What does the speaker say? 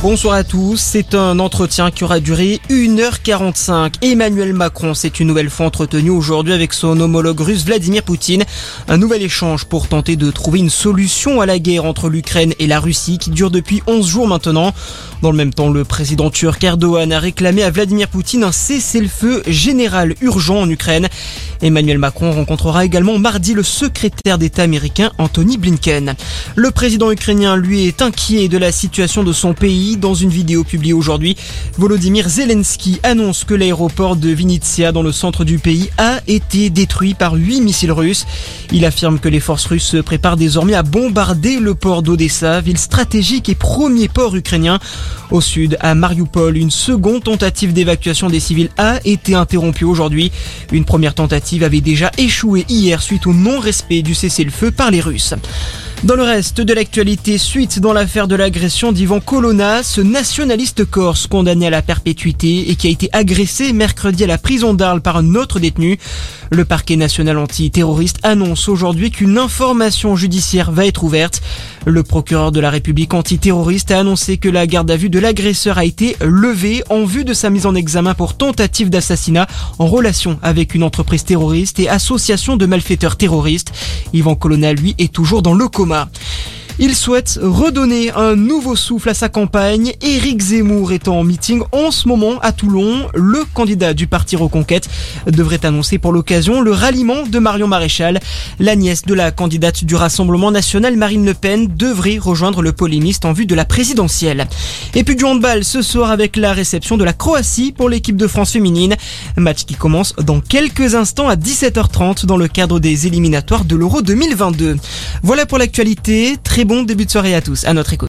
Bonsoir à tous. C'est un entretien qui aura duré 1h45. Emmanuel Macron s'est une nouvelle fois entretenu aujourd'hui avec son homologue russe Vladimir Poutine. Un nouvel échange pour tenter de trouver une solution à la guerre entre l'Ukraine et la Russie qui dure depuis 11 jours maintenant. Dans le même temps, le président turc Erdogan a réclamé à Vladimir Poutine un cessez-le-feu général urgent en Ukraine. Emmanuel Macron rencontrera également mardi le secrétaire d'État américain Anthony Blinken. Le président ukrainien, lui, est inquiet de la situation de son pays. Dans une vidéo publiée aujourd'hui, Volodymyr Zelensky annonce que l'aéroport de Vinnytsia dans le centre du pays a été détruit par huit missiles russes. Il affirme que les forces russes se préparent désormais à bombarder le port d'Odessa, ville stratégique et premier port ukrainien. Au sud, à Mariupol, une seconde tentative d'évacuation des civils a été interrompue aujourd'hui. Une première tentative avait déjà échoué hier suite au non-respect du cessez-le-feu par les Russes. Dans le reste de l'actualité, suite dans l'affaire de l'agression d'Ivan Colonna, ce nationaliste corse condamné à la perpétuité et qui a été agressé mercredi à la prison d'Arles par un autre détenu. Le parquet national antiterroriste annonce aujourd'hui qu'une information judiciaire va être ouverte. Le procureur de la République antiterroriste a annoncé que la garde à vue de l'agresseur a été levée en vue de sa mise en examen pour tentative d'assassinat en relation avec une entreprise terroriste et association de malfaiteurs terroristes. Ivan Colonna, lui, est toujours dans le coma. Up. Il souhaite redonner un nouveau souffle à sa campagne. Éric Zemmour est en meeting en ce moment à Toulon. Le candidat du parti Reconquête devrait annoncer pour l'occasion le ralliement de Marion Maréchal. La nièce de la candidate du Rassemblement national, Marine Le Pen, devrait rejoindre le polémiste en vue de la présidentielle. Et puis du handball ce soir avec la réception de la Croatie pour l'équipe de France féminine. Match qui commence dans quelques instants à 17h30 dans le cadre des éliminatoires de l'Euro 2022. Voilà pour l'actualité. Très bon début de soirée à tous. À notre écoute.